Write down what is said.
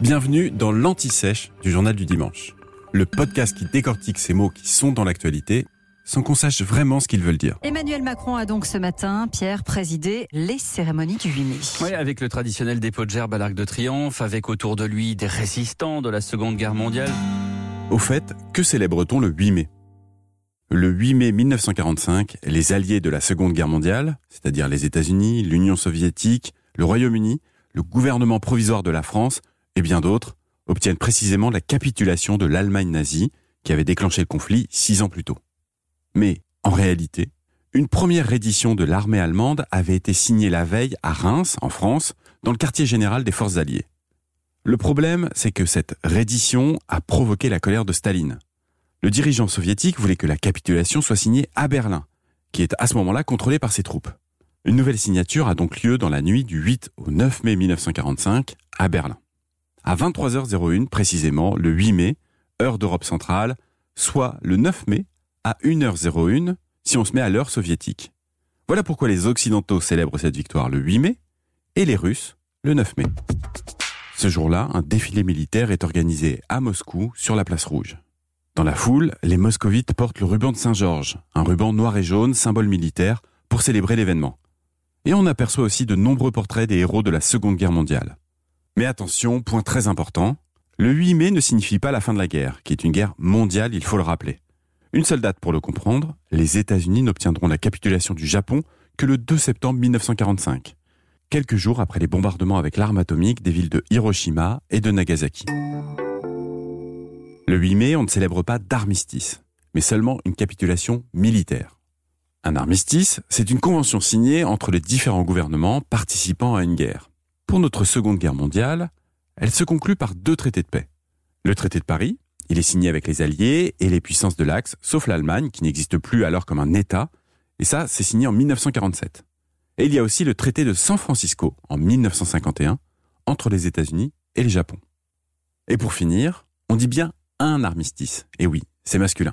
Bienvenue dans l'Anti-Sèche du Journal du Dimanche, le podcast qui décortique ces mots qui sont dans l'actualité sans qu'on sache vraiment ce qu'ils veulent dire. Emmanuel Macron a donc ce matin, Pierre, présidé les cérémonies du 8 mai. Oui, avec le traditionnel dépôt de gerbe à l'Arc de Triomphe, avec autour de lui des résistants de la Seconde Guerre mondiale. Au fait, que célèbre-t-on le 8 mai? Le 8 mai 1945, les alliés de la Seconde Guerre mondiale, c'est-à-dire les États-Unis, l'Union soviétique, le Royaume-Uni, le gouvernement provisoire de la France et bien d'autres, obtiennent précisément la capitulation de l'Allemagne nazie qui avait déclenché le conflit six ans plus tôt. Mais, en réalité, une première reddition de l'armée allemande avait été signée la veille à Reims, en France, dans le quartier général des forces alliées. Le problème, c'est que cette reddition a provoqué la colère de Staline. Le dirigeant soviétique voulait que la capitulation soit signée à Berlin, qui est à ce moment-là contrôlée par ses troupes. Une nouvelle signature a donc lieu dans la nuit du 8 au 9 mai 1945 à Berlin. À 23h01 précisément, le 8 mai, heure d'Europe centrale, soit le 9 mai à 1h01 si on se met à l'heure soviétique. Voilà pourquoi les Occidentaux célèbrent cette victoire le 8 mai et les Russes le 9 mai. Ce jour-là, un défilé militaire est organisé à Moscou sur la place rouge. Dans la foule, les moscovites portent le ruban de Saint-Georges, un ruban noir et jaune, symbole militaire, pour célébrer l'événement. Et on aperçoit aussi de nombreux portraits des héros de la Seconde Guerre mondiale. Mais attention, point très important, le 8 mai ne signifie pas la fin de la guerre, qui est une guerre mondiale, il faut le rappeler. Une seule date pour le comprendre, les États-Unis n'obtiendront la capitulation du Japon que le 2 septembre 1945, quelques jours après les bombardements avec l'arme atomique des villes de Hiroshima et de Nagasaki. Le 8 mai, on ne célèbre pas d'armistice, mais seulement une capitulation militaire. Un armistice, c'est une convention signée entre les différents gouvernements participant à une guerre. Pour notre Seconde Guerre mondiale, elle se conclut par deux traités de paix. Le traité de Paris, il est signé avec les Alliés et les puissances de l'Axe, sauf l'Allemagne, qui n'existe plus alors comme un État, et ça, c'est signé en 1947. Et il y a aussi le traité de San Francisco, en 1951, entre les États-Unis et le Japon. Et pour finir, on dit bien un armistice. Et oui, c'est masculin.